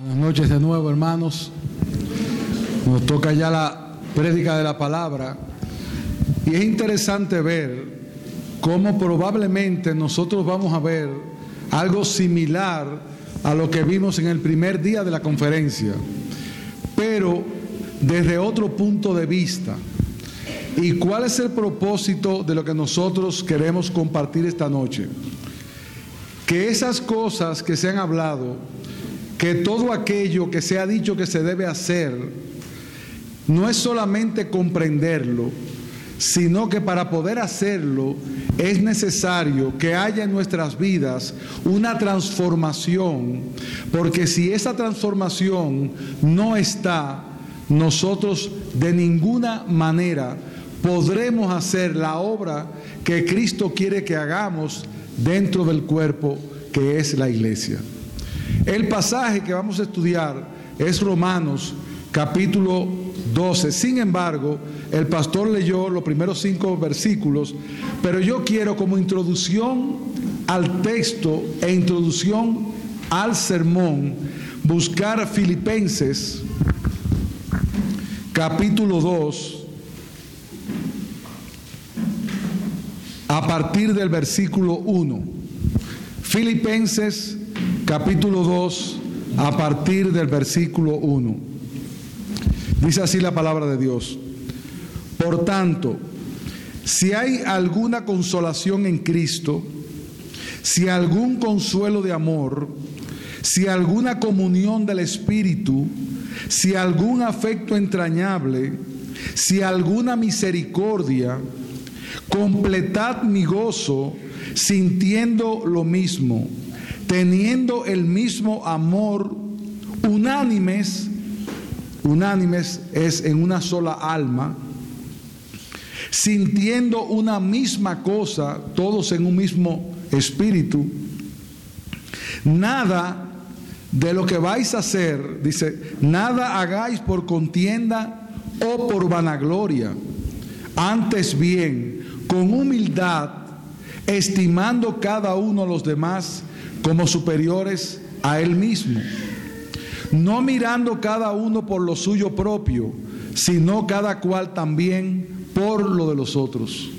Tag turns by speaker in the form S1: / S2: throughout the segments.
S1: Buenas noches de nuevo, hermanos. Nos toca ya la prédica de la palabra. Y es interesante ver cómo probablemente nosotros vamos a ver algo similar a lo que vimos en el primer día de la conferencia, pero desde otro punto de vista. ¿Y cuál es el propósito de lo que nosotros queremos compartir esta noche? Que esas cosas que se han hablado, que todo aquello que se ha dicho que se debe hacer, no es solamente comprenderlo, sino que para poder hacerlo es necesario que haya en nuestras vidas una transformación, porque si esa transformación no está, nosotros de ninguna manera podremos hacer la obra que Cristo quiere que hagamos dentro del cuerpo que es la iglesia. El pasaje que vamos a estudiar es Romanos capítulo 12. Sin embargo, el pastor leyó los primeros cinco versículos, pero yo quiero como introducción al texto e introducción al sermón buscar Filipenses capítulo 2 a partir del versículo 1. Filipenses capítulo 2 a partir del versículo 1. Dice así la palabra de Dios. Por tanto, si hay alguna consolación en Cristo, si algún consuelo de amor, si alguna comunión del Espíritu, si algún afecto entrañable, si alguna misericordia, completad mi gozo sintiendo lo mismo, teniendo el mismo amor, unánimes, unánimes es en una sola alma, sintiendo una misma cosa, todos en un mismo espíritu, nada de lo que vais a hacer, dice, nada hagáis por contienda o por vanagloria, antes bien, con humildad, estimando cada uno a los demás como superiores a él mismo, no mirando cada uno por lo suyo propio, sino cada cual también por lo de los otros.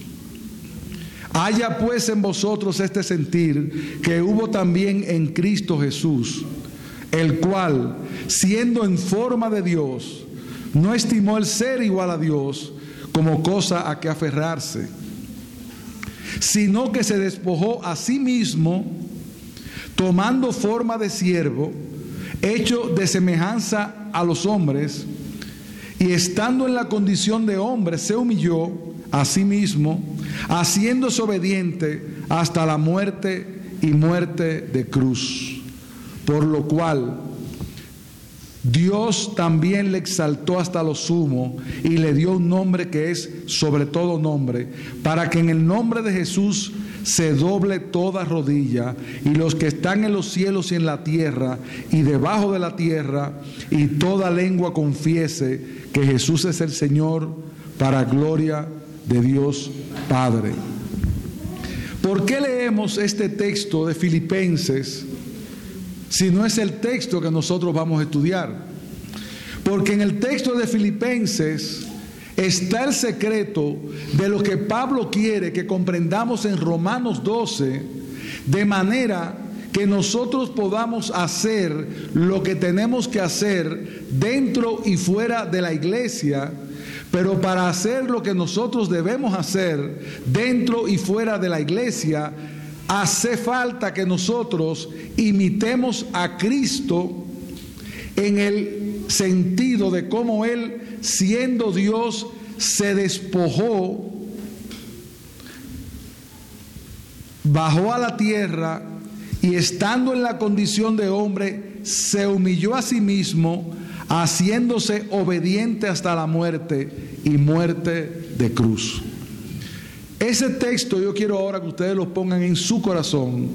S1: Haya pues en vosotros este sentir que hubo también en Cristo Jesús, el cual, siendo en forma de Dios, no estimó el ser igual a Dios como cosa a que aferrarse, sino que se despojó a sí mismo, tomando forma de siervo, hecho de semejanza a los hombres, y estando en la condición de hombre, se humilló a sí mismo, haciéndose obediente hasta la muerte y muerte de cruz. Por lo cual Dios también le exaltó hasta lo sumo y le dio un nombre que es sobre todo nombre, para que en el nombre de Jesús se doble toda rodilla y los que están en los cielos y en la tierra y debajo de la tierra y toda lengua confiese que Jesús es el Señor para gloria de Dios Padre. ¿Por qué leemos este texto de Filipenses si no es el texto que nosotros vamos a estudiar? Porque en el texto de Filipenses está el secreto de lo que Pablo quiere que comprendamos en Romanos 12, de manera que nosotros podamos hacer lo que tenemos que hacer dentro y fuera de la iglesia, pero para hacer lo que nosotros debemos hacer dentro y fuera de la iglesia, hace falta que nosotros imitemos a Cristo en el sentido de cómo Él, siendo Dios, se despojó, bajó a la tierra y estando en la condición de hombre, se humilló a sí mismo, haciéndose obediente hasta la muerte y muerte de cruz. Ese texto yo quiero ahora que ustedes lo pongan en su corazón,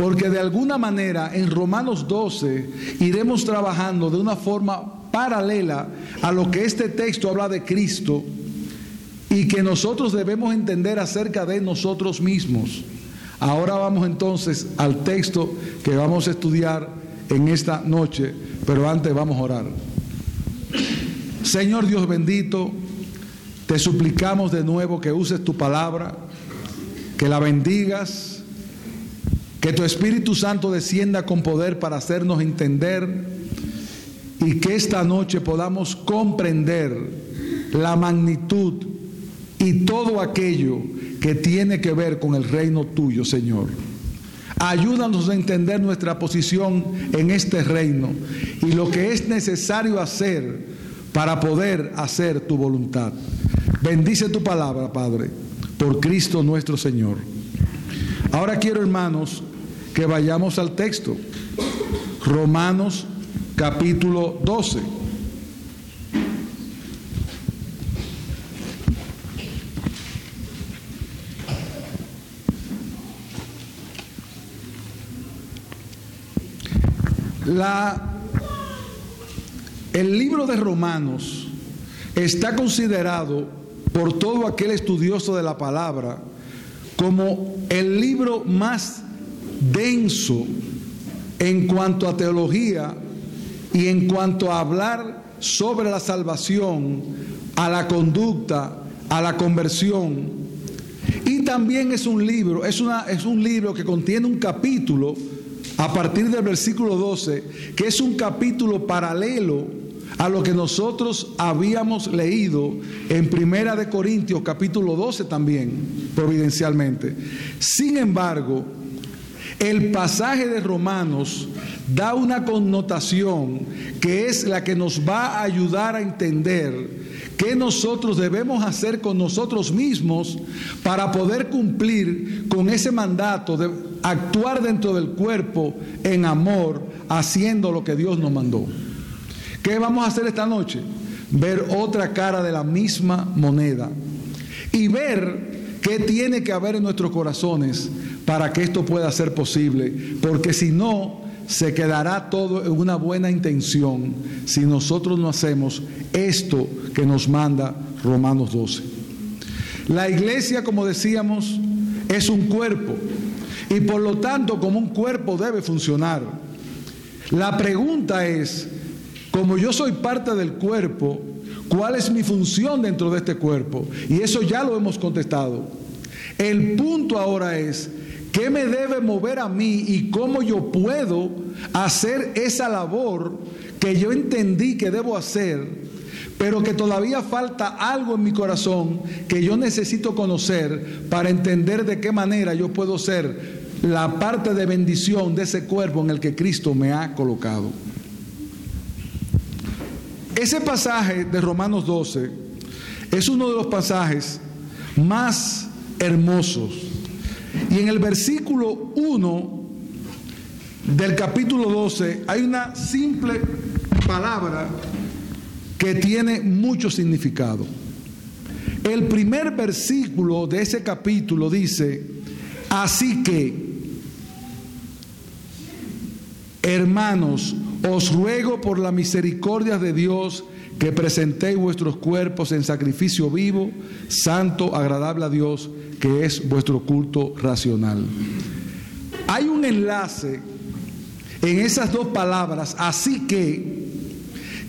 S1: porque de alguna manera en Romanos 12 iremos trabajando de una forma paralela a lo que este texto habla de Cristo y que nosotros debemos entender acerca de nosotros mismos. Ahora vamos entonces al texto que vamos a estudiar en esta noche, pero antes vamos a orar. Señor Dios bendito, te suplicamos de nuevo que uses tu palabra, que la bendigas, que tu Espíritu Santo descienda con poder para hacernos entender y que esta noche podamos comprender la magnitud y todo aquello que tiene que ver con el reino tuyo, Señor. Ayúdanos a entender nuestra posición en este reino y lo que es necesario hacer para poder hacer tu voluntad. Bendice tu palabra, Padre, por Cristo nuestro Señor. Ahora quiero, hermanos, que vayamos al texto. Romanos capítulo 12. La, el libro de Romanos está considerado por todo aquel estudioso de la palabra como el libro más denso en cuanto a teología y en cuanto a hablar sobre la salvación, a la conducta, a la conversión. Y también es un libro, es, una, es un libro que contiene un capítulo a partir del versículo 12, que es un capítulo paralelo a lo que nosotros habíamos leído en Primera de Corintios capítulo 12 también, providencialmente. Sin embargo, el pasaje de Romanos da una connotación que es la que nos va a ayudar a entender qué nosotros debemos hacer con nosotros mismos para poder cumplir con ese mandato de actuar dentro del cuerpo en amor, haciendo lo que Dios nos mandó. ¿Qué vamos a hacer esta noche? Ver otra cara de la misma moneda y ver qué tiene que haber en nuestros corazones para que esto pueda ser posible, porque si no, se quedará todo en una buena intención si nosotros no hacemos esto que nos manda Romanos 12. La iglesia, como decíamos, es un cuerpo y por lo tanto como un cuerpo debe funcionar. La pregunta es, como yo soy parte del cuerpo, ¿cuál es mi función dentro de este cuerpo? Y eso ya lo hemos contestado. El punto ahora es, ¿Qué me debe mover a mí y cómo yo puedo hacer esa labor que yo entendí que debo hacer, pero que todavía falta algo en mi corazón que yo necesito conocer para entender de qué manera yo puedo ser la parte de bendición de ese cuerpo en el que Cristo me ha colocado? Ese pasaje de Romanos 12 es uno de los pasajes más hermosos y en el versículo 1 del capítulo 12 hay una simple palabra que tiene mucho significado. El primer versículo de ese capítulo dice, así que, hermanos, os ruego por la misericordia de Dios que presentéis vuestros cuerpos en sacrificio vivo, santo, agradable a Dios, que es vuestro culto racional. Hay un enlace en esas dos palabras, así que,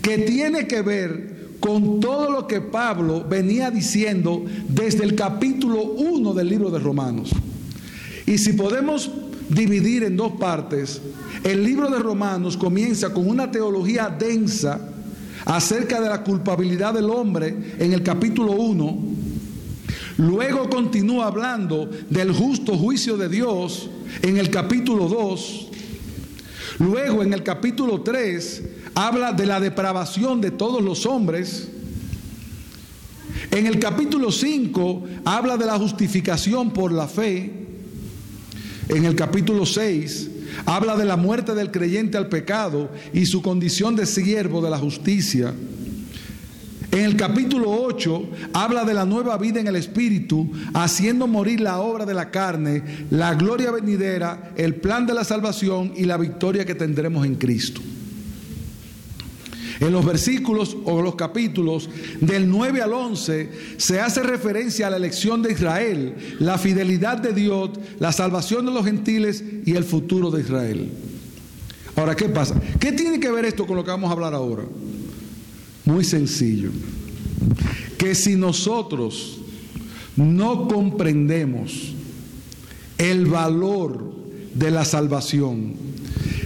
S1: que tiene que ver con todo lo que Pablo venía diciendo desde el capítulo 1 del libro de Romanos. Y si podemos dividir en dos partes, el libro de Romanos comienza con una teología densa acerca de la culpabilidad del hombre en el capítulo 1 Luego continúa hablando del justo juicio de Dios en el capítulo 2. Luego en el capítulo 3 habla de la depravación de todos los hombres. En el capítulo 5 habla de la justificación por la fe. En el capítulo 6 habla de la muerte del creyente al pecado y su condición de siervo de la justicia. En el capítulo 8 habla de la nueva vida en el Espíritu, haciendo morir la obra de la carne, la gloria venidera, el plan de la salvación y la victoria que tendremos en Cristo. En los versículos o los capítulos del 9 al 11 se hace referencia a la elección de Israel, la fidelidad de Dios, la salvación de los gentiles y el futuro de Israel. Ahora, ¿qué pasa? ¿Qué tiene que ver esto con lo que vamos a hablar ahora? Muy sencillo. Que si nosotros no comprendemos el valor de la salvación,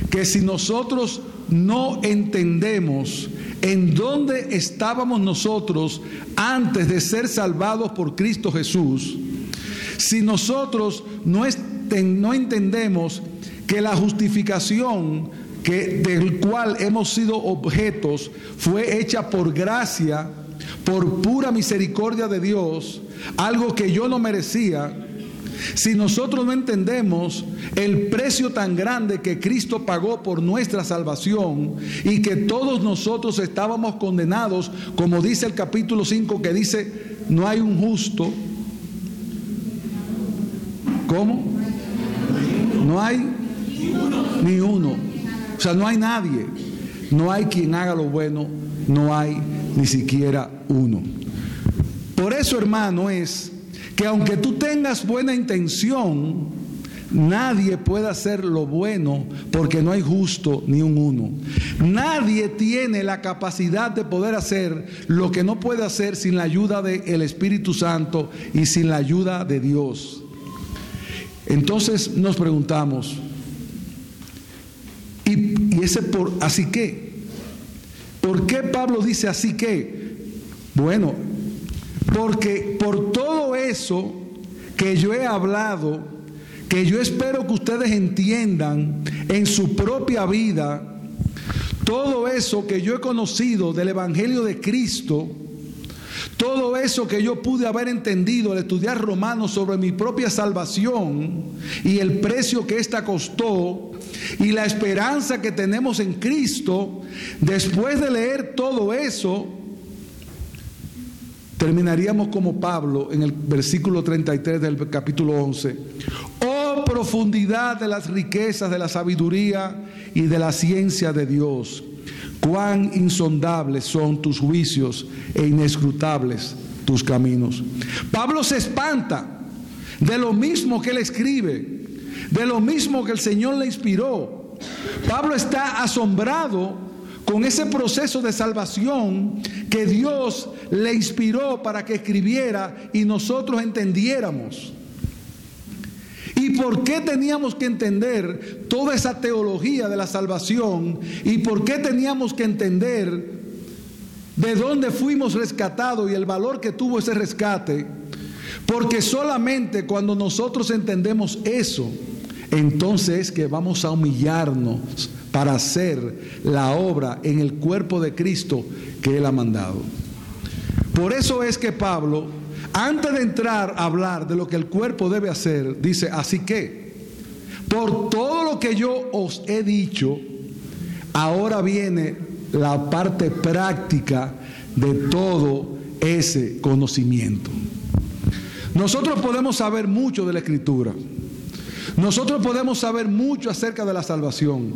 S1: que si nosotros no entendemos en dónde estábamos nosotros antes de ser salvados por Cristo Jesús, si nosotros no, entendemos que la justificación que, del cual hemos sido objetos fue hecha por gracia, por pura misericordia de Dios, algo que yo no merecía, si nosotros no entendemos el precio tan grande que Cristo pagó por nuestra salvación y que todos nosotros estábamos condenados, como dice el capítulo 5 que dice, no hay un justo. ¿Cómo? No hay ni uno. O sea, no hay nadie. No hay quien haga lo bueno. No hay ni siquiera uno. Por eso, hermano, es que aunque tú tengas buena intención, nadie puede hacer lo bueno porque no hay justo ni un uno. Nadie tiene la capacidad de poder hacer lo que no puede hacer sin la ayuda del Espíritu Santo y sin la ayuda de Dios. Entonces nos preguntamos, ¿y, ese por así que? ¿Por qué Pablo dice así que? Bueno, porque por todo eso que yo he hablado, que yo espero que ustedes entiendan en su propia vida, todo eso que yo he conocido del Evangelio de Cristo, todo eso que yo pude haber entendido al estudiar Romanos sobre mi propia salvación y el precio que ésta costó y la esperanza que tenemos en Cristo, después de leer todo eso, Terminaríamos como Pablo en el versículo 33 del capítulo 11. Oh profundidad de las riquezas de la sabiduría y de la ciencia de Dios. Cuán insondables son tus juicios e inescrutables tus caminos. Pablo se espanta de lo mismo que él escribe, de lo mismo que el Señor le inspiró. Pablo está asombrado con ese proceso de salvación que Dios le inspiró para que escribiera y nosotros entendiéramos. ¿Y por qué teníamos que entender toda esa teología de la salvación? ¿Y por qué teníamos que entender de dónde fuimos rescatados y el valor que tuvo ese rescate? Porque solamente cuando nosotros entendemos eso, entonces es que vamos a humillarnos para hacer la obra en el cuerpo de Cristo que Él ha mandado. Por eso es que Pablo, antes de entrar a hablar de lo que el cuerpo debe hacer, dice, así que, por todo lo que yo os he dicho, ahora viene la parte práctica de todo ese conocimiento. Nosotros podemos saber mucho de la escritura. Nosotros podemos saber mucho acerca de la salvación.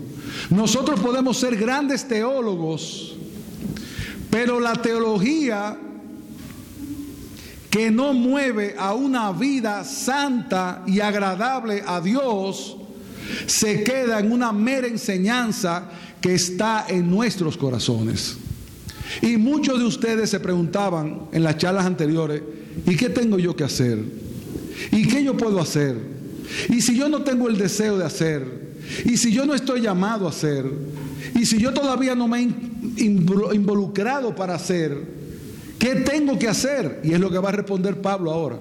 S1: Nosotros podemos ser grandes teólogos, pero la teología que no mueve a una vida santa y agradable a Dios, se queda en una mera enseñanza que está en nuestros corazones. Y muchos de ustedes se preguntaban en las charlas anteriores, ¿y qué tengo yo que hacer? ¿Y qué yo puedo hacer? Y si yo no tengo el deseo de hacer, y si yo no estoy llamado a hacer, y si yo todavía no me he involucrado para hacer, ¿qué tengo que hacer? Y es lo que va a responder Pablo ahora.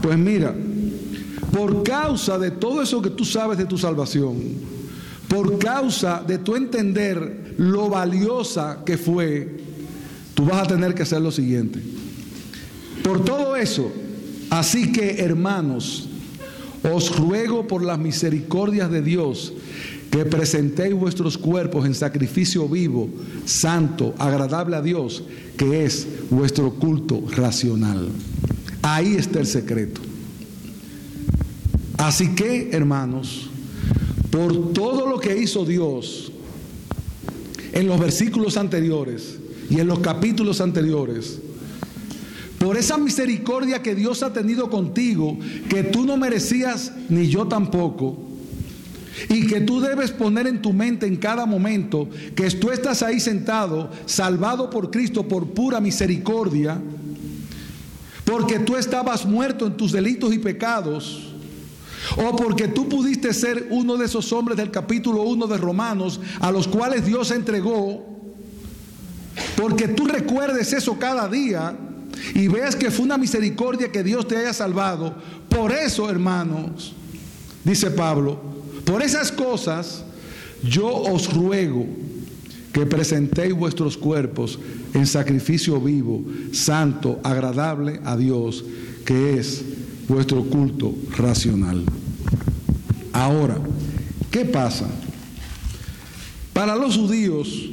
S1: Pues mira, por causa de todo eso que tú sabes de tu salvación, por causa de tu entender lo valiosa que fue, tú vas a tener que hacer lo siguiente. Por todo eso, así que hermanos, os ruego por las misericordias de Dios que presentéis vuestros cuerpos en sacrificio vivo, santo, agradable a Dios, que es vuestro culto racional. Ahí está el secreto. Así que, hermanos, por todo lo que hizo Dios en los versículos anteriores y en los capítulos anteriores, por esa misericordia que Dios ha tenido contigo, que tú no merecías ni yo tampoco, y que tú debes poner en tu mente en cada momento que tú estás ahí sentado, salvado por Cristo por pura misericordia, porque tú estabas muerto en tus delitos y pecados, o porque tú pudiste ser uno de esos hombres del capítulo 1 de Romanos a los cuales Dios entregó, porque tú recuerdes eso cada día y veas que fue una misericordia que Dios te haya salvado. Por eso, hermanos, dice Pablo, por esas cosas yo os ruego que presentéis vuestros cuerpos en sacrificio vivo, santo, agradable a Dios, que es vuestro culto racional. Ahora, ¿qué pasa? Para los judíos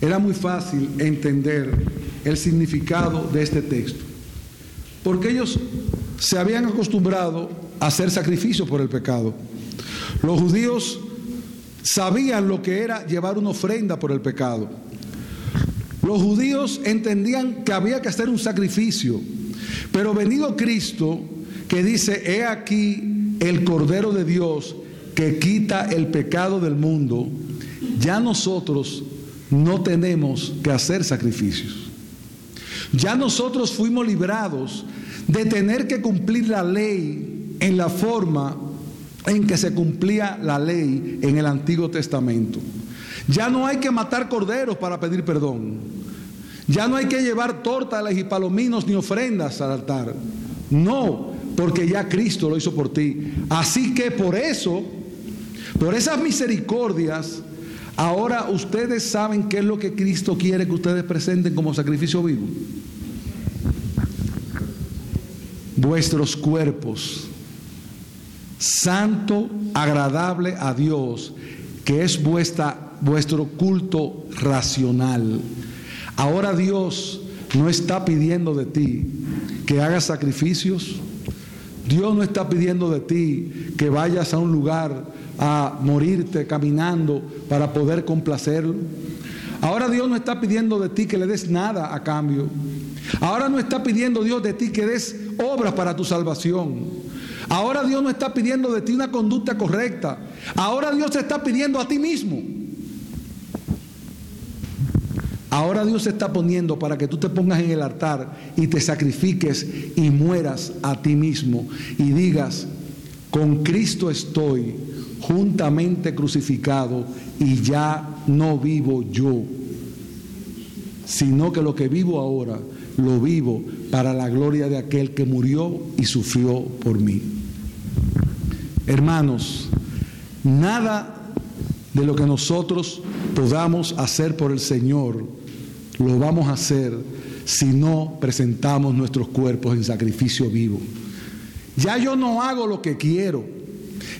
S1: era muy fácil entender el significado de este texto, porque ellos se habían acostumbrado a hacer sacrificio por el pecado. Los judíos sabían lo que era llevar una ofrenda por el pecado. Los judíos entendían que había que hacer un sacrificio, pero venido Cristo, que dice, he aquí el Cordero de Dios que quita el pecado del mundo, ya nosotros no tenemos que hacer sacrificios. Ya nosotros fuimos librados de tener que cumplir la ley en la forma en que se cumplía la ley en el Antiguo Testamento. Ya no hay que matar corderos para pedir perdón. Ya no hay que llevar tortas y palominos ni ofrendas al altar. No, porque ya Cristo lo hizo por ti. Así que por eso, por esas misericordias, ahora ustedes saben qué es lo que Cristo quiere que ustedes presenten como sacrificio vivo. Vuestros cuerpos santo, agradable a Dios, que es vuestro culto racional. Ahora Dios no está pidiendo de ti que hagas sacrificios. Dios no está pidiendo de ti que vayas a un lugar a morirte caminando para poder complacerlo. Ahora Dios no está pidiendo de ti que le des nada a cambio. Ahora no está pidiendo Dios de ti que des obras para tu salvación. Ahora Dios no está pidiendo de ti una conducta correcta. Ahora Dios te está pidiendo a ti mismo. Ahora Dios se está poniendo para que tú te pongas en el altar y te sacrifiques y mueras a ti mismo y digas, con Cristo estoy juntamente crucificado y ya no vivo yo, sino que lo que vivo ahora lo vivo para la gloria de aquel que murió y sufrió por mí. Hermanos, nada de lo que nosotros podamos hacer por el Señor lo vamos a hacer si no presentamos nuestros cuerpos en sacrificio vivo. Ya yo no hago lo que quiero,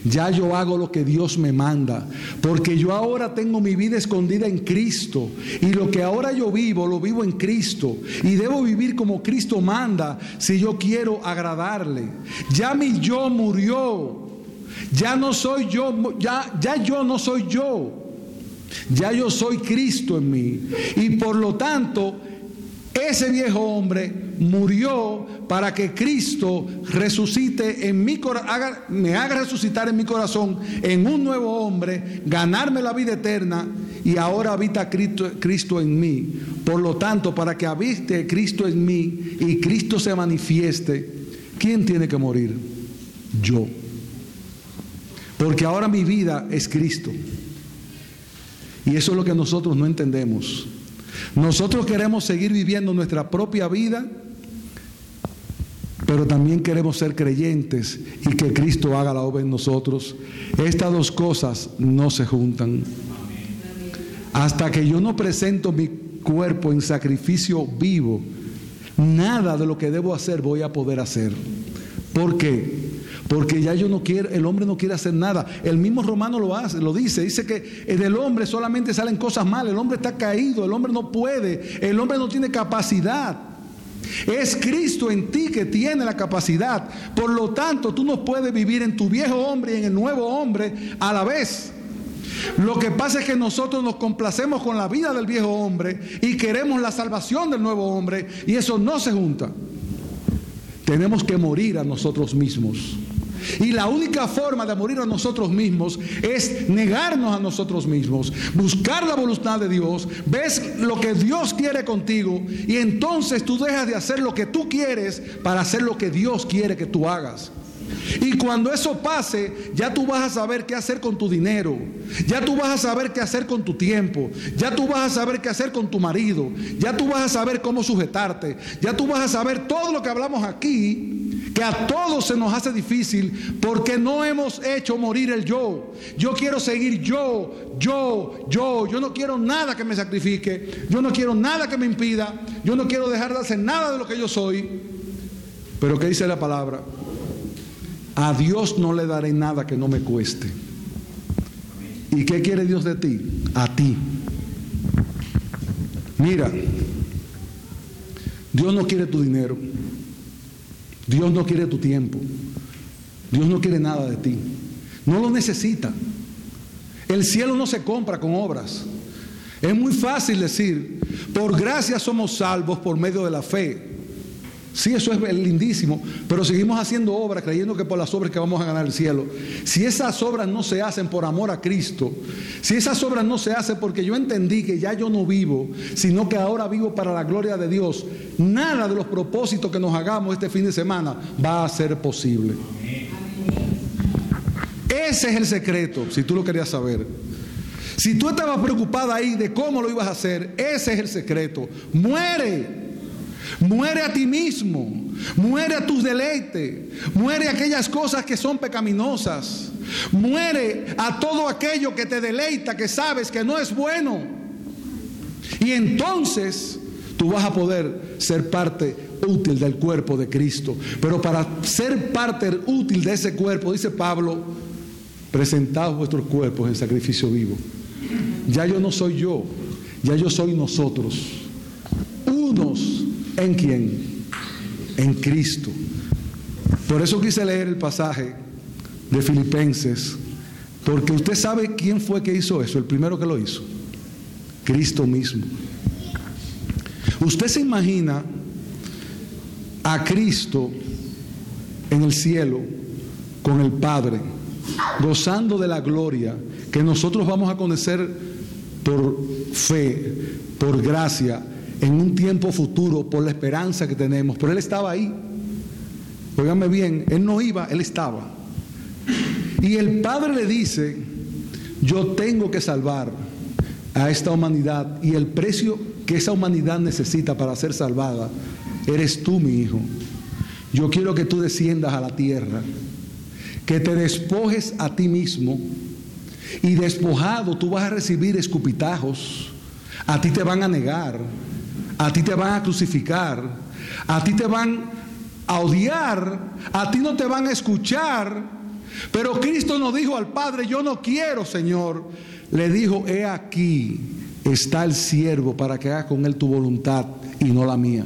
S1: ya yo hago lo que Dios me manda, porque yo ahora tengo mi vida escondida en Cristo y lo que ahora yo vivo, lo vivo en Cristo y debo vivir como Cristo manda si yo quiero agradarle. Ya mi yo murió, ya no soy yo, ya, ya yo no soy yo. Ya yo soy Cristo en mí. Y por lo tanto, ese viejo hombre murió para que Cristo resucite en mi corazón, me haga resucitar en mi corazón en un nuevo hombre, ganarme la vida eterna y ahora habita Cristo, Cristo en mí. Por lo tanto, para que habite Cristo en mí y Cristo se manifieste, ¿quién tiene que morir? Yo. Porque ahora mi vida es Cristo. Y eso es lo que nosotros no entendemos. Nosotros queremos seguir viviendo nuestra propia vida, pero también queremos ser creyentes y que Cristo haga la obra en nosotros. Estas dos cosas no se juntan. Hasta que yo no presento mi cuerpo en sacrificio vivo, nada de lo que debo hacer voy a poder hacer. ¿Por qué? Porque ya yo no el hombre no quiere hacer nada. El mismo romano lo hace, lo dice, dice que del hombre solamente salen cosas malas, el hombre está caído, el hombre no puede, el hombre no tiene capacidad. Es Cristo en ti que tiene la capacidad. Por lo tanto, tú no puedes vivir en tu viejo hombre y en el nuevo hombre a la vez. Lo que pasa es que nosotros nos complacemos con la vida del viejo hombre y queremos la salvación del nuevo hombre y eso no se junta. Tenemos que morir a nosotros mismos. Y la única forma de morir a nosotros mismos es negarnos a nosotros mismos, buscar la voluntad de Dios, ves lo que Dios quiere contigo y entonces tú dejas de hacer lo que tú quieres para hacer lo que Dios quiere que tú hagas. Y cuando eso pase, ya tú vas a saber qué hacer con tu dinero, ya tú vas a saber qué hacer con tu tiempo, ya tú vas a saber qué hacer con tu marido, ya tú vas a saber cómo sujetarte, ya tú vas a saber todo lo que hablamos aquí, que a todos se nos hace difícil porque no hemos hecho morir el yo. Yo quiero seguir yo, yo, yo, yo no quiero nada que me sacrifique, yo no quiero nada que me impida, yo no quiero dejar de hacer nada de lo que yo soy. Pero ¿qué dice la palabra? A Dios no le daré nada que no me cueste. ¿Y qué quiere Dios de ti? A ti. Mira, Dios no quiere tu dinero. Dios no quiere tu tiempo. Dios no quiere nada de ti. No lo necesita. El cielo no se compra con obras. Es muy fácil decir, por gracia somos salvos por medio de la fe. Sí, eso es lindísimo, pero seguimos haciendo obras creyendo que por las obras que vamos a ganar el cielo. Si esas obras no se hacen por amor a Cristo, si esas obras no se hacen porque yo entendí que ya yo no vivo, sino que ahora vivo para la gloria de Dios, nada de los propósitos que nos hagamos este fin de semana va a ser posible. Ese es el secreto, si tú lo querías saber. Si tú estabas preocupada ahí de cómo lo ibas a hacer, ese es el secreto. Muere. Muere a ti mismo, muere a tus deleites, muere a aquellas cosas que son pecaminosas, muere a todo aquello que te deleita, que sabes que no es bueno. Y entonces tú vas a poder ser parte útil del cuerpo de Cristo. Pero para ser parte útil de ese cuerpo, dice Pablo, presentad vuestros cuerpos en sacrificio vivo. Ya yo no soy yo, ya yo soy nosotros. Unos ¿En quién? En Cristo. Por eso quise leer el pasaje de Filipenses, porque usted sabe quién fue que hizo eso, el primero que lo hizo. Cristo mismo. Usted se imagina a Cristo en el cielo con el Padre, gozando de la gloria que nosotros vamos a conocer por fe, por gracia en un tiempo futuro por la esperanza que tenemos. Pero Él estaba ahí. Óigame bien, Él no iba, Él estaba. Y el Padre le dice, yo tengo que salvar a esta humanidad y el precio que esa humanidad necesita para ser salvada, eres tú, mi hijo. Yo quiero que tú desciendas a la tierra, que te despojes a ti mismo y despojado tú vas a recibir escupitajos, a ti te van a negar, a ti te van a crucificar, a ti te van a odiar, a ti no te van a escuchar. Pero Cristo nos dijo al Padre, yo no quiero, Señor. Le dijo, he aquí está el siervo para que haga con él tu voluntad y no la mía.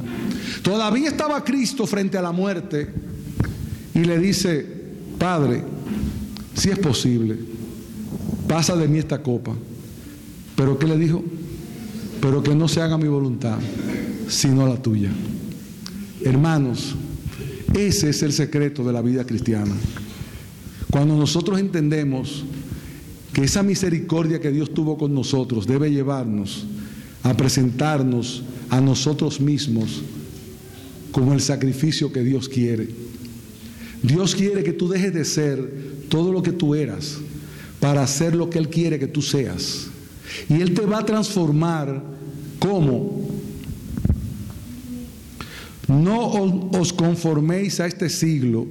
S1: Todavía estaba Cristo frente a la muerte y le dice, Padre, si es posible, pasa de mí esta copa. Pero ¿qué le dijo? Pero que no se haga mi voluntad, sino la tuya. Hermanos, ese es el secreto de la vida cristiana. Cuando nosotros entendemos que esa misericordia que Dios tuvo con nosotros debe llevarnos a presentarnos a nosotros mismos como el sacrificio que Dios quiere. Dios quiere que tú dejes de ser todo lo que tú eras para hacer lo que Él quiere que tú seas. Y Él te va a transformar como no os conforméis a este siglo,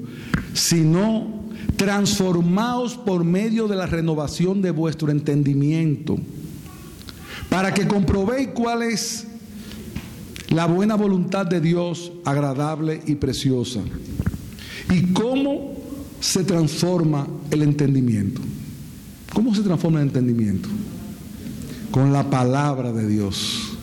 S1: sino transformaos por medio de la renovación de vuestro entendimiento, para que comprobéis cuál es la buena voluntad de Dios, agradable y preciosa. ¿Y cómo se transforma el entendimiento? ¿Cómo se transforma el entendimiento? Con la palabra de Dios.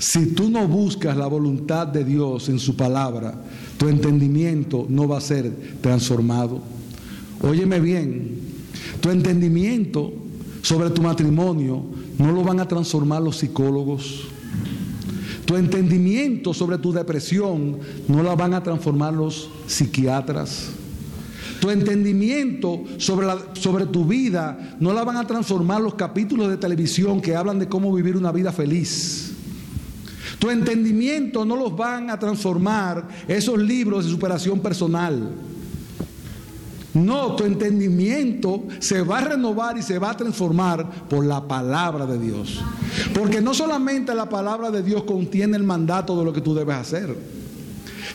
S1: Si tú no buscas la voluntad de Dios en su palabra, tu entendimiento no va a ser transformado. Óyeme bien, tu entendimiento sobre tu matrimonio no lo van a transformar los psicólogos. Tu entendimiento sobre tu depresión no la van a transformar los psiquiatras. Tu entendimiento sobre, sobre tu vida no la van a transformar los capítulos de televisión que hablan de cómo vivir una vida feliz. Tu entendimiento no los van a transformar esos libros de superación personal. No, tu entendimiento se va a renovar y se va a transformar por la palabra de Dios. Porque no solamente la palabra de Dios contiene el mandato de lo que tú debes hacer,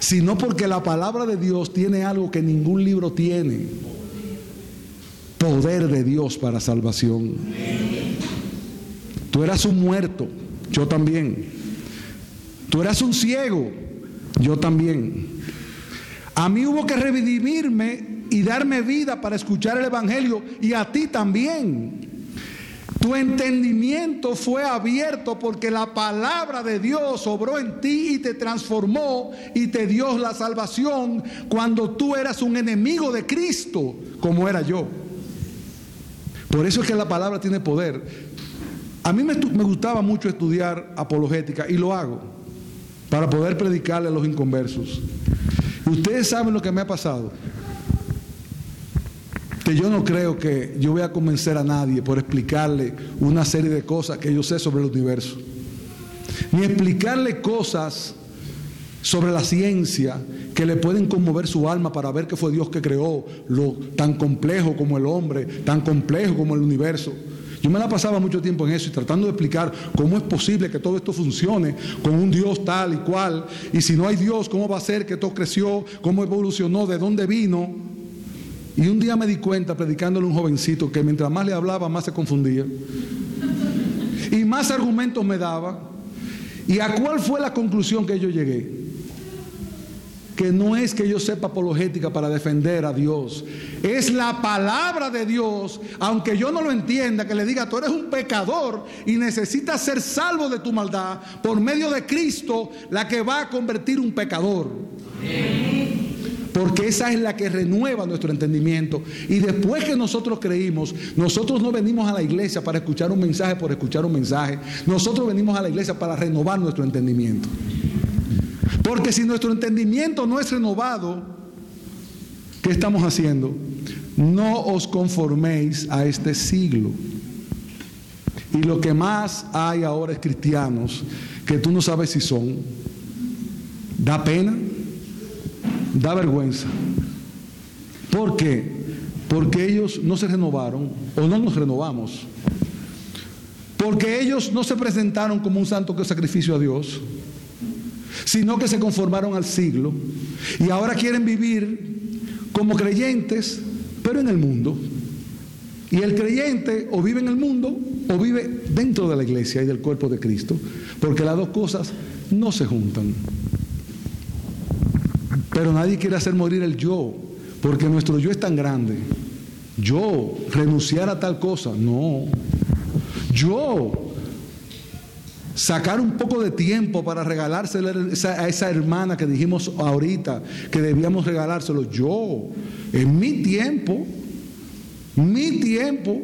S1: sino porque la palabra de Dios tiene algo que ningún libro tiene. Poder de Dios para salvación. Tú eras un muerto, yo también. Tú eras un ciego, yo también. A mí hubo que redimirme y darme vida para escuchar el Evangelio y a ti también. Tu entendimiento fue abierto porque la palabra de Dios obró en ti y te transformó y te dio la salvación cuando tú eras un enemigo de Cristo, como era yo. Por eso es que la palabra tiene poder. A mí me, me gustaba mucho estudiar apologética y lo hago para poder predicarle a los inconversos. Ustedes saben lo que me ha pasado que yo no creo que yo voy a convencer a nadie por explicarle una serie de cosas que yo sé sobre el universo, ni explicarle cosas sobre la ciencia que le pueden conmover su alma para ver que fue Dios que creó lo tan complejo como el hombre, tan complejo como el universo. Yo me la pasaba mucho tiempo en eso y tratando de explicar cómo es posible que todo esto funcione con un Dios tal y cual. Y si no hay Dios, ¿cómo va a ser que todo creció? ¿Cómo evolucionó? ¿De dónde vino? Y un día me di cuenta, predicándole a un jovencito, que mientras más le hablaba, más se confundía. Y más argumentos me daba. ¿Y a cuál fue la conclusión que yo llegué? Que no es que yo sepa apologética para defender a Dios. Es la palabra de Dios, aunque yo no lo entienda, que le diga, tú eres un pecador y necesitas ser salvo de tu maldad por medio de Cristo, la que va a convertir un pecador. Amén porque esa es la que renueva nuestro entendimiento. Y después que nosotros creímos, nosotros no venimos a la iglesia para escuchar un mensaje por escuchar un mensaje, nosotros venimos a la iglesia para renovar nuestro entendimiento. Porque si nuestro entendimiento no es renovado, ¿qué estamos haciendo? No os conforméis a este siglo. Y lo que más hay ahora es cristianos que tú no sabes si son. Da pena da vergüenza. ¿Por qué? Porque ellos no se renovaron o no nos renovamos. Porque ellos no se presentaron como un santo que sacrificio a Dios, sino que se conformaron al siglo y ahora quieren vivir como creyentes, pero en el mundo. Y el creyente o vive en el mundo o vive dentro de la iglesia y del cuerpo de Cristo, porque las dos cosas no se juntan. Pero nadie quiere hacer morir el yo, porque nuestro yo es tan grande. Yo renunciar a tal cosa, no. Yo sacar un poco de tiempo para regalárselo a esa hermana que dijimos ahorita que debíamos regalárselo. Yo, en mi tiempo, mi tiempo,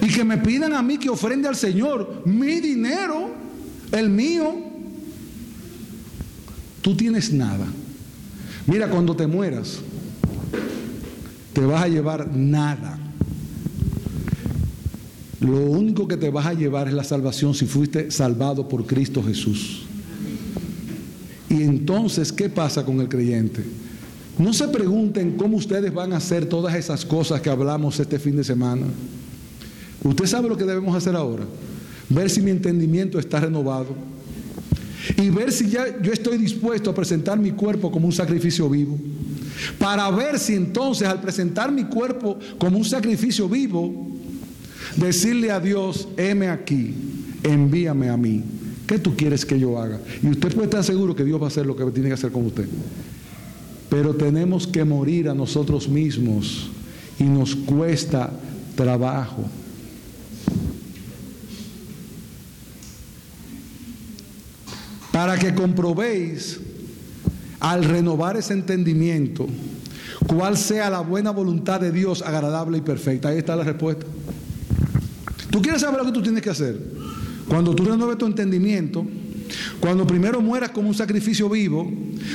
S1: y que me pidan a mí que ofrende al Señor mi dinero, el mío, tú tienes nada. Mira, cuando te mueras, te vas a llevar nada. Lo único que te vas a llevar es la salvación si fuiste salvado por Cristo Jesús. Y entonces, ¿qué pasa con el creyente? No se pregunten cómo ustedes van a hacer todas esas cosas que hablamos este fin de semana. Usted sabe lo que debemos hacer ahora. Ver si mi entendimiento está renovado y ver si ya yo estoy dispuesto a presentar mi cuerpo como un sacrificio vivo. Para ver si entonces al presentar mi cuerpo como un sacrificio vivo, decirle a Dios, heme aquí, envíame a mí. ¿Qué tú quieres que yo haga? Y usted puede estar seguro que Dios va a hacer lo que tiene que hacer con usted. Pero tenemos que morir a nosotros mismos y nos cuesta trabajo. Para que comprobéis al renovar ese entendimiento cuál sea la buena voluntad de Dios agradable y perfecta. Ahí está la respuesta. ¿Tú quieres saber lo que tú tienes que hacer? Cuando tú renueves tu entendimiento, cuando primero mueras como un sacrificio vivo,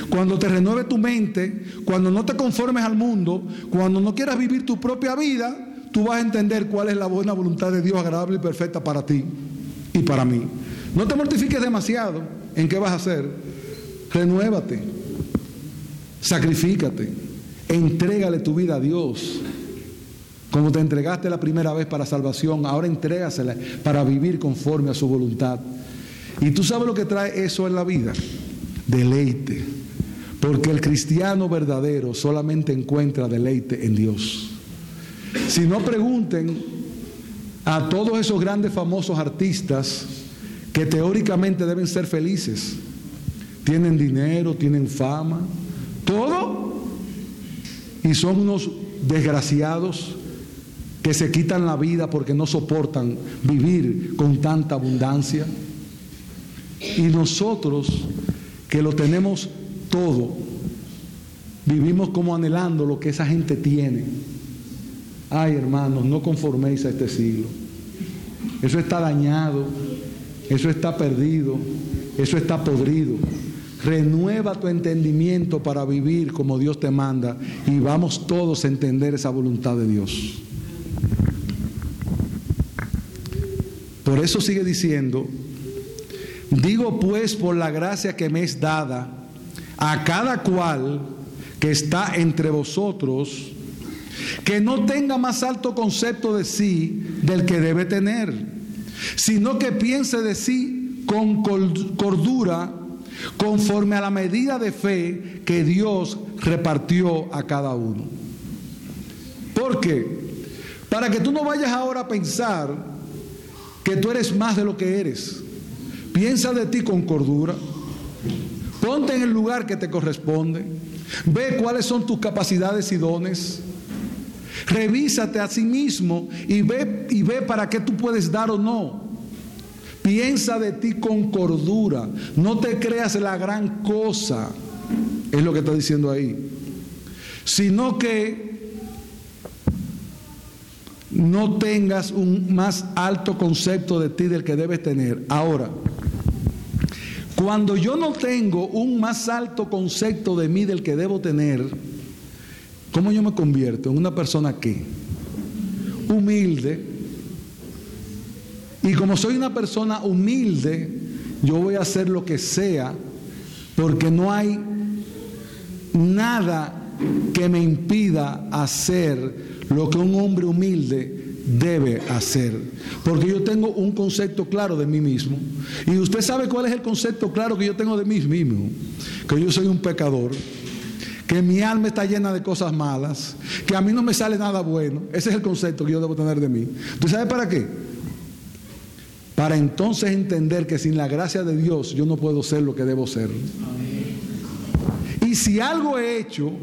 S1: cuando te renueve tu mente, cuando no te conformes al mundo, cuando no quieras vivir tu propia vida, tú vas a entender cuál es la buena voluntad de Dios agradable y perfecta para ti y para mí. No te mortifiques demasiado en qué vas a hacer. Renuévate, sacrifícate, entrégale tu vida a Dios. Como te entregaste la primera vez para salvación, ahora entrégasela para vivir conforme a su voluntad. Y tú sabes lo que trae eso en la vida. Deleite. Porque el cristiano verdadero solamente encuentra deleite en Dios. Si no pregunten a todos esos grandes famosos artistas que teóricamente deben ser felices. Tienen dinero, tienen fama, todo. Y son unos desgraciados que se quitan la vida porque no soportan vivir con tanta abundancia. Y nosotros, que lo tenemos todo, vivimos como anhelando lo que esa gente tiene. Ay, hermanos, no conforméis a este siglo. Eso está dañado, eso está perdido, eso está podrido. Renueva tu entendimiento para vivir como Dios te manda y vamos todos a entender esa voluntad de Dios. Por eso sigue diciendo, Digo pues por la gracia que me es dada a cada cual que está entre vosotros, que no tenga más alto concepto de sí del que debe tener, sino que piense de sí con cordura, conforme a la medida de fe que Dios repartió a cada uno. ¿Por qué? Para que tú no vayas ahora a pensar que tú eres más de lo que eres. Piensa de ti con cordura. Ponte en el lugar que te corresponde. Ve cuáles son tus capacidades y dones. Revísate a sí mismo y ve, y ve para qué tú puedes dar o no. Piensa de ti con cordura. No te creas la gran cosa. Es lo que está diciendo ahí. Sino que no tengas un más alto concepto de ti del que debes tener. Ahora, cuando yo no tengo un más alto concepto de mí del que debo tener, ¿cómo yo me convierto en una persona que? Humilde. Y como soy una persona humilde, yo voy a hacer lo que sea, porque no hay nada que me impida hacer lo que un hombre humilde debe hacer. Porque yo tengo un concepto claro de mí mismo. Y usted sabe cuál es el concepto claro que yo tengo de mí mismo. Que yo soy un pecador. Que mi alma está llena de cosas malas. Que a mí no me sale nada bueno. Ese es el concepto que yo debo tener de mí. ¿Usted sabe para qué? Para entonces entender que sin la gracia de Dios yo no puedo ser lo que debo ser. Y si algo he hecho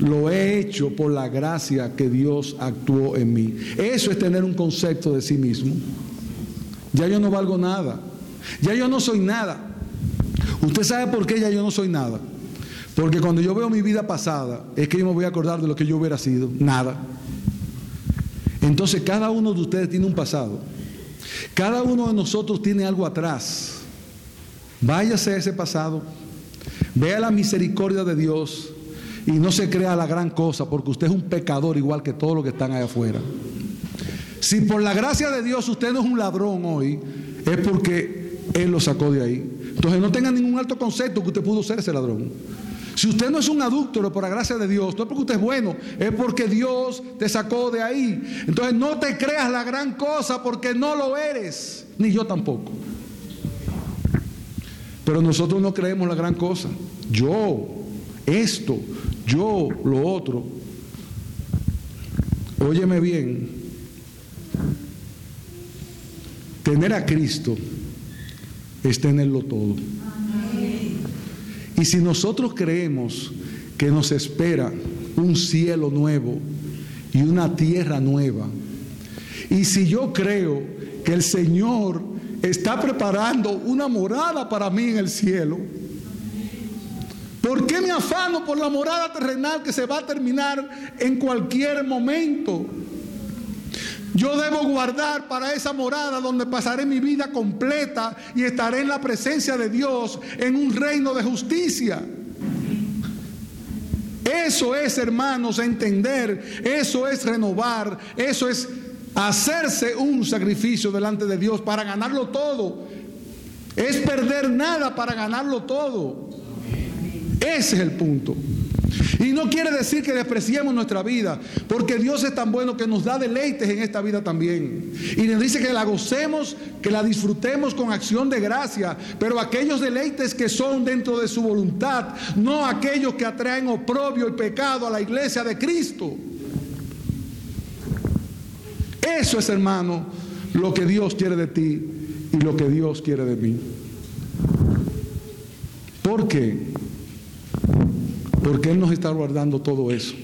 S1: lo he hecho por la gracia que Dios actuó en mí. Eso es tener un concepto de sí mismo. Ya yo no valgo nada. Ya yo no soy nada. ¿Usted sabe por qué ya yo no soy nada? Porque cuando yo veo mi vida pasada, es que yo me voy a acordar de lo que yo hubiera sido. Nada. Entonces cada uno de ustedes tiene un pasado. Cada uno de nosotros tiene algo atrás. Váyase a ese pasado. Vea la misericordia de Dios y no se crea la gran cosa porque usted es un pecador igual que todos los que están allá afuera. Si por la gracia de Dios usted no es un ladrón hoy, es porque Él lo sacó de ahí. Entonces no tenga ningún alto concepto que usted pudo ser ese ladrón. Si usted no es un adúltero por la gracia de Dios, no es porque usted es bueno, es porque Dios te sacó de ahí. Entonces no te creas la gran cosa porque no lo eres, ni yo tampoco. Pero nosotros no creemos la gran cosa. Yo, esto, yo lo otro. Óyeme bien, tener a Cristo es tenerlo todo. Y si nosotros creemos que nos espera un cielo nuevo y una tierra nueva, y si yo creo que el Señor está preparando una morada para mí en el cielo, ¿Por qué me afano por la morada terrenal que se va a terminar en cualquier momento? Yo debo guardar para esa morada donde pasaré mi vida completa y estaré en la presencia de Dios en un reino de justicia. Eso es, hermanos, entender, eso es renovar, eso es hacerse un sacrificio delante de Dios para ganarlo todo. Es perder nada para ganarlo todo. Ese es el punto. Y no quiere decir que despreciemos nuestra vida, porque Dios es tan bueno que nos da deleites en esta vida también. Y nos dice que la gocemos, que la disfrutemos con acción de gracia, pero aquellos deleites que son dentro de su voluntad, no aquellos que atraen oprobio y pecado a la iglesia de Cristo. Eso es, hermano, lo que Dios quiere de ti y lo que Dios quiere de mí. ¿Por qué? Porque Él nos está guardando todo eso.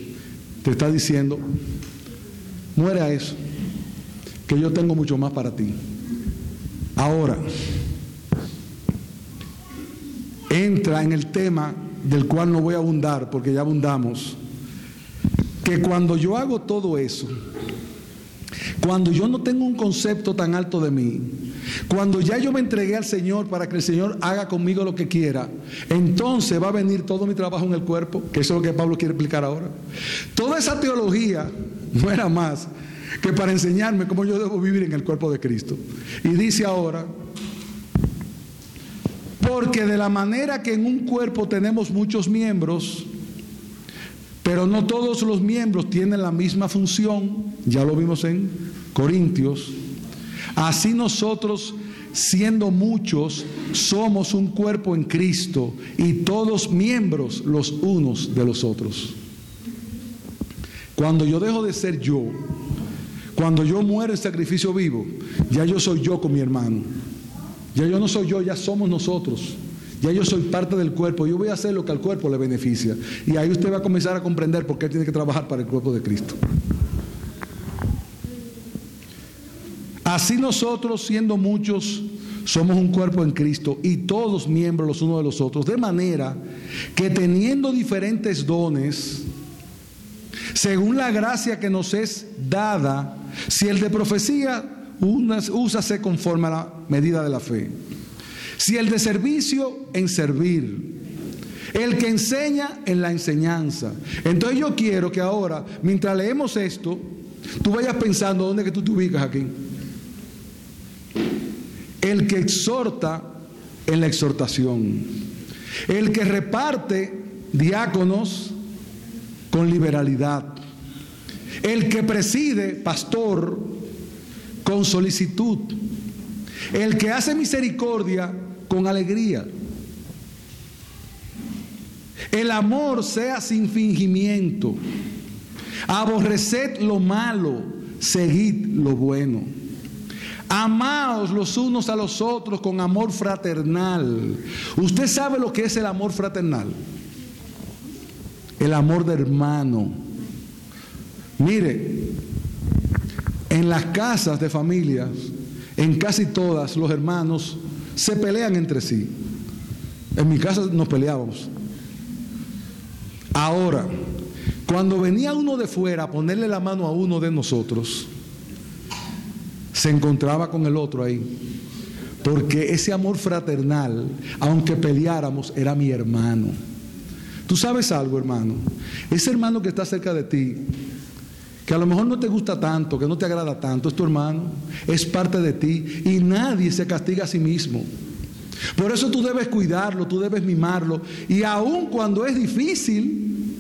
S1: Te está diciendo, muere a eso, que yo tengo mucho más para ti. Ahora, entra en el tema del cual no voy a abundar, porque ya abundamos, que cuando yo hago todo eso, cuando yo no tengo un concepto tan alto de mí, cuando ya yo me entregué al Señor para que el Señor haga conmigo lo que quiera, entonces va a venir todo mi trabajo en el cuerpo, que eso es lo que Pablo quiere explicar ahora. Toda esa teología no era más que para enseñarme cómo yo debo vivir en el cuerpo de Cristo. Y dice ahora, porque de la manera que en un cuerpo tenemos muchos miembros, pero no todos los miembros tienen la misma función, ya lo vimos en Corintios, Así nosotros, siendo muchos, somos un cuerpo en Cristo y todos miembros los unos de los otros. Cuando yo dejo de ser yo, cuando yo muero en sacrificio vivo, ya yo soy yo con mi hermano. Ya yo no soy yo, ya somos nosotros. Ya yo soy parte del cuerpo. Yo voy a hacer lo que al cuerpo le beneficia. Y ahí usted va a comenzar a comprender por qué tiene que trabajar para el cuerpo de Cristo. Así nosotros, siendo muchos, somos un cuerpo en Cristo y todos miembros los unos de los otros. De manera que teniendo diferentes dones, según la gracia que nos es dada, si el de profecía, úsase conforme a la medida de la fe. Si el de servicio, en servir. El que enseña, en la enseñanza. Entonces yo quiero que ahora, mientras leemos esto, tú vayas pensando dónde que tú te ubicas aquí el que exhorta en la exhortación, el que reparte diáconos con liberalidad, el que preside pastor con solicitud, el que hace misericordia con alegría. El amor sea sin fingimiento. Aborreced lo malo, seguid lo bueno. Amaos los unos a los otros con amor fraternal. ¿Usted sabe lo que es el amor fraternal? El amor de hermano. Mire, en las casas de familias, en casi todas, los hermanos se pelean entre sí. En mi casa nos peleábamos. Ahora, cuando venía uno de fuera a ponerle la mano a uno de nosotros, se encontraba con el otro ahí. Porque ese amor fraternal, aunque peleáramos, era mi hermano. Tú sabes algo, hermano. Ese hermano que está cerca de ti, que a lo mejor no te gusta tanto, que no te agrada tanto, es tu hermano, es parte de ti y nadie se castiga a sí mismo. Por eso tú debes cuidarlo, tú debes mimarlo y aun cuando es difícil,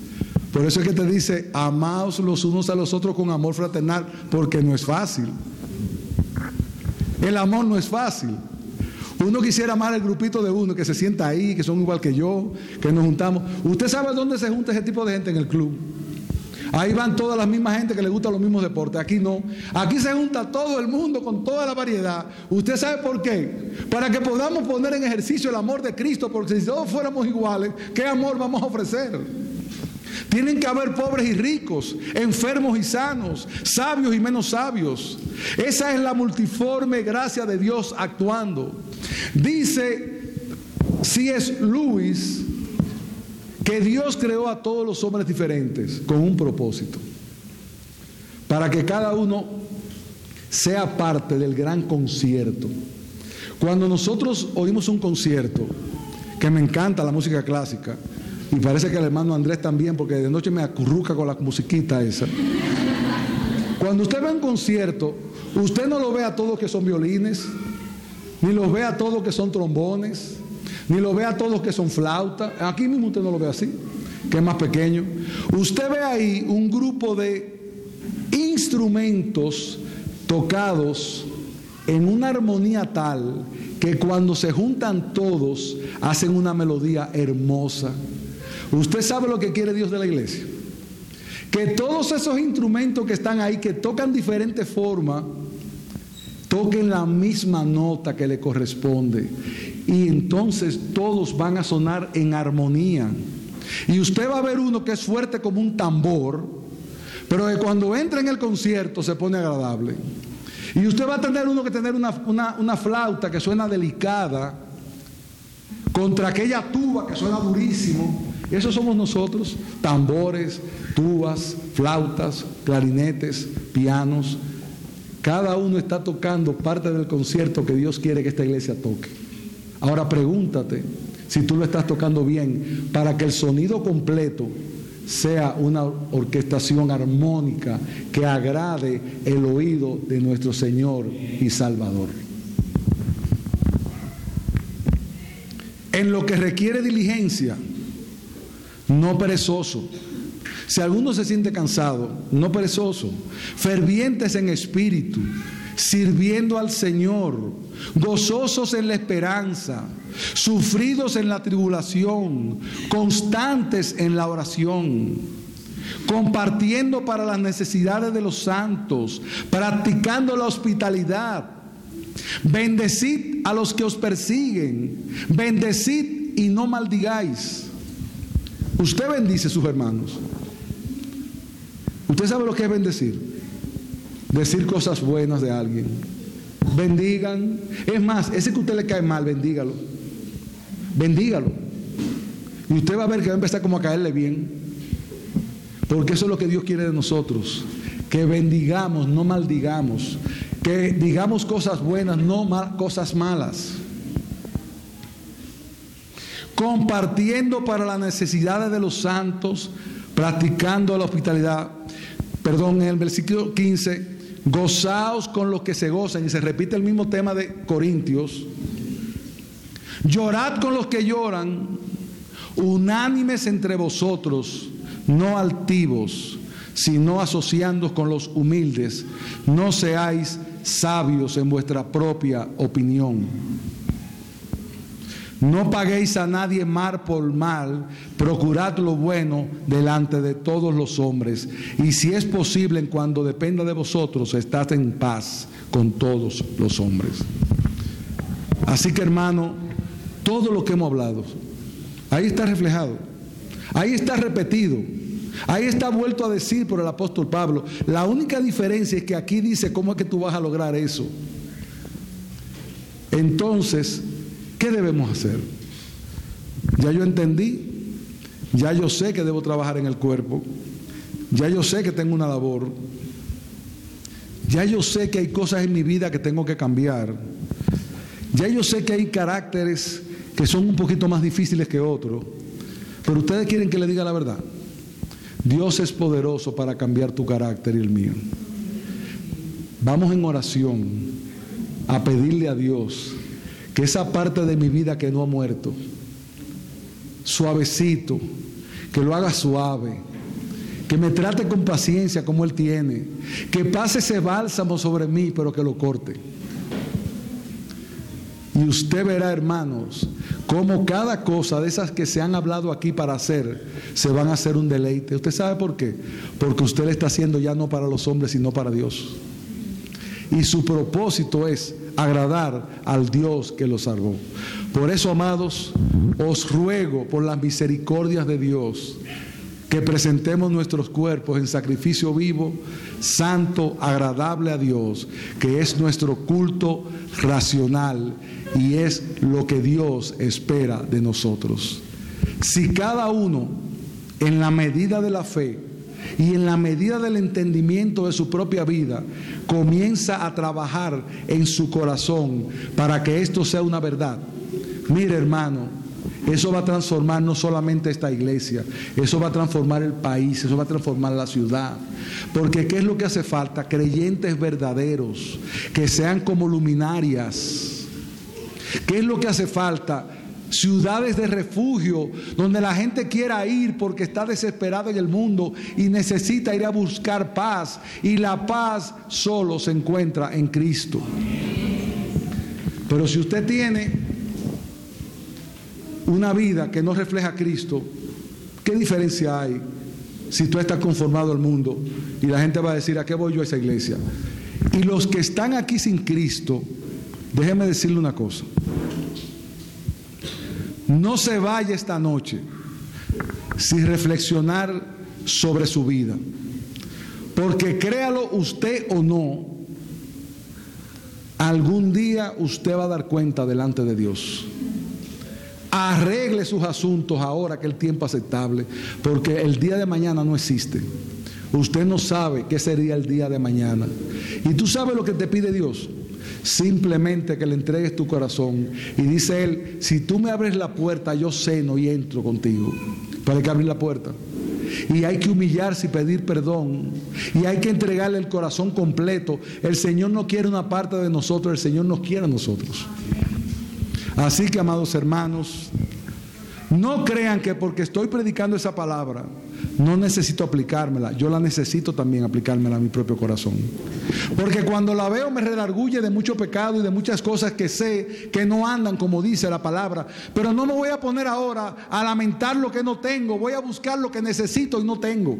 S1: por eso es que te dice, amaos los unos a los otros con amor fraternal, porque no es fácil. El amor no es fácil. Uno quisiera amar al grupito de uno que se sienta ahí, que son igual que yo, que nos juntamos. Usted sabe dónde se junta ese tipo de gente en el club. Ahí van todas las mismas gente que le gustan los mismos deportes. Aquí no. Aquí se junta todo el mundo con toda la variedad. ¿Usted sabe por qué? Para que podamos poner en ejercicio el amor de Cristo, porque si todos fuéramos iguales, ¿qué amor vamos a ofrecer? Tienen que haber pobres y ricos, enfermos y sanos, sabios y menos sabios. Esa es la multiforme gracia de Dios actuando. Dice si es Luis que Dios creó a todos los hombres diferentes con un propósito. Para que cada uno sea parte del gran concierto. Cuando nosotros oímos un concierto, que me encanta la música clásica, y parece que el hermano Andrés también, porque de noche me acurruca con la musiquita esa. Cuando usted ve un concierto, usted no lo ve a todos que son violines, ni lo ve a todos que son trombones, ni lo ve a todos que son flautas. Aquí mismo usted no lo ve así, que es más pequeño. Usted ve ahí un grupo de instrumentos tocados en una armonía tal que cuando se juntan todos hacen una melodía hermosa. Usted sabe lo que quiere Dios de la iglesia. Que todos esos instrumentos que están ahí, que tocan diferente forma, toquen la misma nota que le corresponde. Y entonces todos van a sonar en armonía. Y usted va a ver uno que es fuerte como un tambor, pero que cuando entra en el concierto se pone agradable. Y usted va a tener uno que tener una, flauta que suena delicada contra aquella tuba que suena durísimo. Eso somos nosotros, tambores, tubas, flautas, clarinetes, pianos. Cada uno está tocando parte del concierto que Dios quiere que esta iglesia toque. Ahora pregúntate si tú lo estás tocando bien para que el sonido completo sea una orquestación armónica que agrade el oído de nuestro Señor y Salvador. En lo que requiere diligencia, no perezoso. Si alguno se siente cansado, no perezoso, fervientes en espíritu, sirviendo al Señor, gozosos en la esperanza, sufridos en la tribulación, constantes en la oración, compartiendo para las necesidades de los santos, practicando la hospitalidad. Bendecid a los que os persiguen, bendecid y no maldigáis. Usted bendice a sus hermanos. Usted sabe lo que es bendecir. Decir cosas buenas de alguien. Bendigan. Es más, ese que usted le cae mal, bendígalo. Bendígalo. Y usted va a ver que va a empezar como a caerle bien. Porque eso es lo que Dios quiere de nosotros. Que bendigamos, no maldigamos. Que digamos cosas buenas, no cosas malas. Compartiendo para las necesidades de los santos, practicando la hospitalidad. Perdón, en el versículo 15, gozaos con los que se gozan. Y se repite el mismo tema de Corintios Llorad con los que lloran, unánimes entre vosotros, no altivos, sino asociándoos con los humildes. No seáis sabios en vuestra propia opinión. No paguéis a nadie mal por mal, procurad lo bueno delante de todos los hombres. Y si es posible, en cuando dependa de vosotros, estad en paz con todos los hombres. Así que hermano, todo lo que hemos hablado. Ahí está reflejado. Ahí está repetido. Ahí está vuelto a decir por el apóstol Pablo. La única diferencia es que aquí dice cómo es que tú vas a lograr eso. Entonces, ¿qué debemos hacer? Ya yo entendí, ya yo sé que debo trabajar en el cuerpo, ya yo sé que tengo una labor, ya yo sé que hay cosas en mi vida que tengo que cambiar, ya yo sé que hay caracteres que son un poquito más difíciles que otros, pero ustedes quieren que le diga la verdad. Dios es poderoso para cambiar tu carácter y el mío. Vamos en oración a pedirle a Dios que esa parte de mi vida que no ha muerto, suavecito, que lo haga suave, que me trate con paciencia como Él tiene, que pase ese bálsamo sobre mí, pero que lo corte. Y usted verá, hermanos, cómo cada cosa de esas que se han hablado aquí para hacer, se van a hacer un deleite. ¿Usted sabe por qué? Porque usted le está haciendo ya no para los hombres, sino para Dios. Y su propósito es agradar al Dios que lo salvó. Por eso, amados, os ruego por las misericordias de Dios que presentemos nuestros cuerpos en sacrificio vivo, santo, agradable a Dios, que es nuestro culto racional y es lo que Dios espera de nosotros. Si cada uno, en la medida de la fe, y en la medida del entendimiento de su propia vida, comienza a trabajar en su corazón para que esto sea una verdad. Mire hermano, eso va a transformar no solamente esta iglesia, eso va a transformar el país, eso va a transformar la ciudad. Porque ¿qué es lo que hace falta? Creyentes verdaderos, que sean como luminarias. ¿Qué es lo que hace falta? Ciudades de refugio, donde la gente quiera ir porque está desesperada en el mundo y necesita ir a buscar paz. Y la paz solo se encuentra en Cristo. Pero si usted tiene una vida que no refleja a Cristo, ¿qué diferencia hay si tú estás conformado al mundo y la gente va a decir, ¿a qué voy yo a esa iglesia? Y los que están aquí sin Cristo, déjeme decirle una cosa. No se vaya esta noche sin reflexionar sobre su vida. Porque créalo usted o no, algún día usted va a dar cuenta delante de Dios. Arregle sus asuntos ahora que el tiempo aceptable, porque el día de mañana no existe. Usted no sabe qué sería el día de mañana. Y tú sabes lo que te pide Dios. Simplemente que le entregues tu corazón. Y dice él, si tú me abres la puerta, yo ceno y entro contigo. Para que abrir la puerta. Y hay que humillarse y pedir perdón. Y hay que entregarle el corazón completo. El Señor no quiere una parte de nosotros, el Señor nos quiere a nosotros. Así que, amados hermanos, no crean que porque estoy predicando esa palabra, no necesito aplicármela, yo la necesito también aplicármela a mi propio corazón. Porque cuando la veo me redarguye de mucho pecado y de muchas cosas que sé que no andan como dice la palabra. Pero no me voy a poner ahora a lamentar lo que no tengo, voy a buscar lo que necesito y no tengo.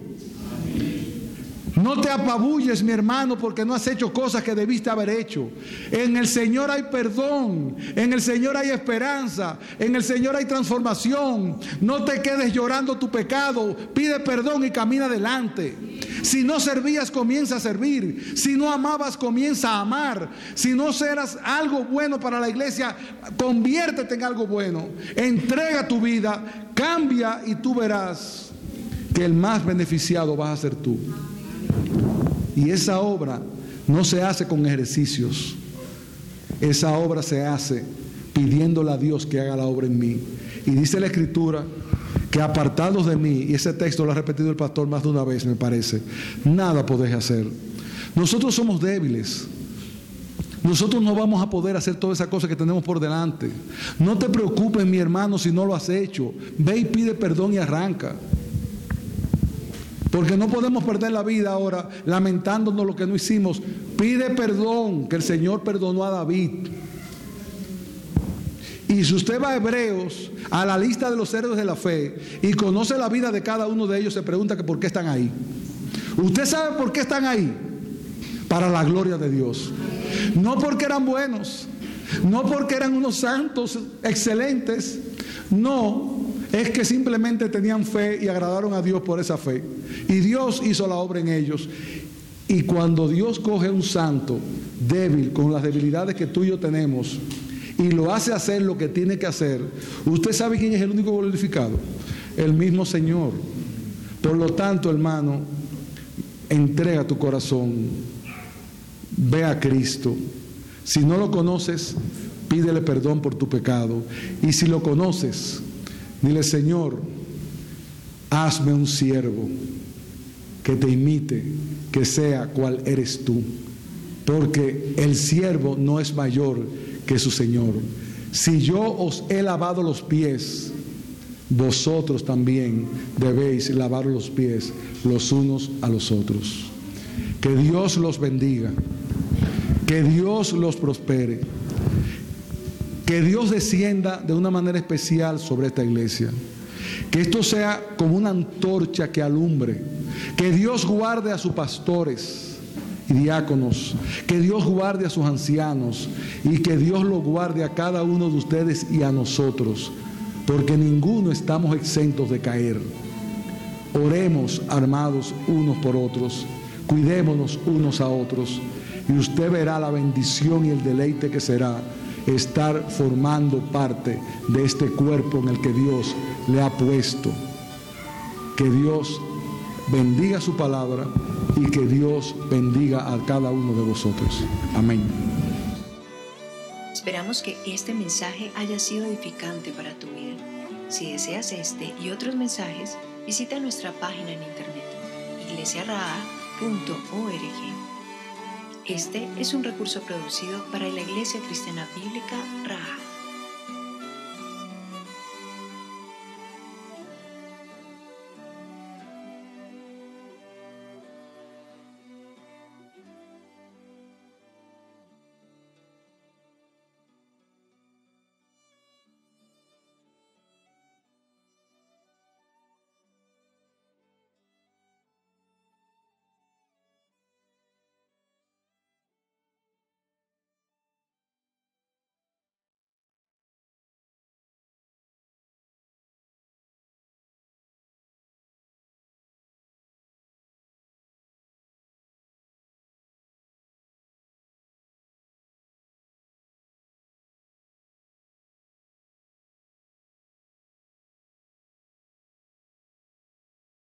S1: No te apabulles, mi hermano, porque no has hecho cosas que debiste haber hecho. En el Señor hay perdón, en el Señor hay esperanza, en el Señor hay transformación. No te quedes llorando tu pecado, pide perdón y camina adelante. Si no servías, comienza a servir. Si no amabas, comienza a amar. Si no serás algo bueno para la iglesia, conviértete en algo bueno. Entrega tu vida, cambia y tú verás que el más beneficiado vas a ser tú. Y esa obra no se hace con ejercicios. Esa obra se hace pidiéndole a Dios que haga la obra en mí. Y dice la escritura que apartados de mí, y ese texto lo ha repetido el pastor más de una vez, me parece, nada podéis hacer. Nosotros somos débiles. Nosotros no vamos a poder hacer todas esas cosas que tenemos por delante. No te preocupes, mi hermano, si no lo has hecho. Ve y pide perdón y arranca. Porque no podemos perder la vida ahora lamentándonos lo que no hicimos. Pide perdón, que el Señor perdonó a David. Y si usted va a Hebreos, a la lista de los héroes de la fe, y conoce la vida de cada uno de ellos, se pregunta que por qué están ahí. ¿Usted sabe por qué están ahí? Para la gloria de Dios. No porque eran buenos, no porque eran unos santos excelentes, no, es que simplemente tenían fe y agradaron a Dios por esa fe. Y Dios hizo la obra en ellos. Y cuando Dios coge un santo débil, con las debilidades que tú y yo tenemos, y lo hace hacer lo que tiene que hacer, usted sabe quién es el único glorificado, el mismo Señor. Por lo tanto, hermano, entrega tu corazón, ve a Cristo. Si no lo conoces, pídele perdón por tu pecado. Y si lo conoces, dile, Señor, hazme un siervo que te imite, que sea cual eres tú. Porque el siervo no es mayor que su Señor. Si yo os he lavado los pies, vosotros también debéis lavar los pies los unos a los otros. Que Dios los bendiga. Que Dios los prospere. Que Dios descienda de una manera especial sobre esta iglesia. Que esto sea como una antorcha que alumbre. Que Dios guarde a sus pastores y diáconos, que Dios guarde a sus ancianos. Y que Dios lo guarde a cada uno de ustedes y a nosotros, porque ninguno estamos exentos de caer. Oremos armados unos por otros, cuidémonos unos a otros. Y usted verá la bendición y el deleite que será estar formando parte de este cuerpo en el que Dios le ha puesto. Que Dios bendiga su palabra y que Dios bendiga a cada uno de vosotros. Amén.
S2: Esperamos que este mensaje haya sido edificante para tu vida. Si deseas este y otros mensajes, visita nuestra página en internet iglesiaraa.org. Este es un recurso producido para la Iglesia Cristiana Bíblica Raha.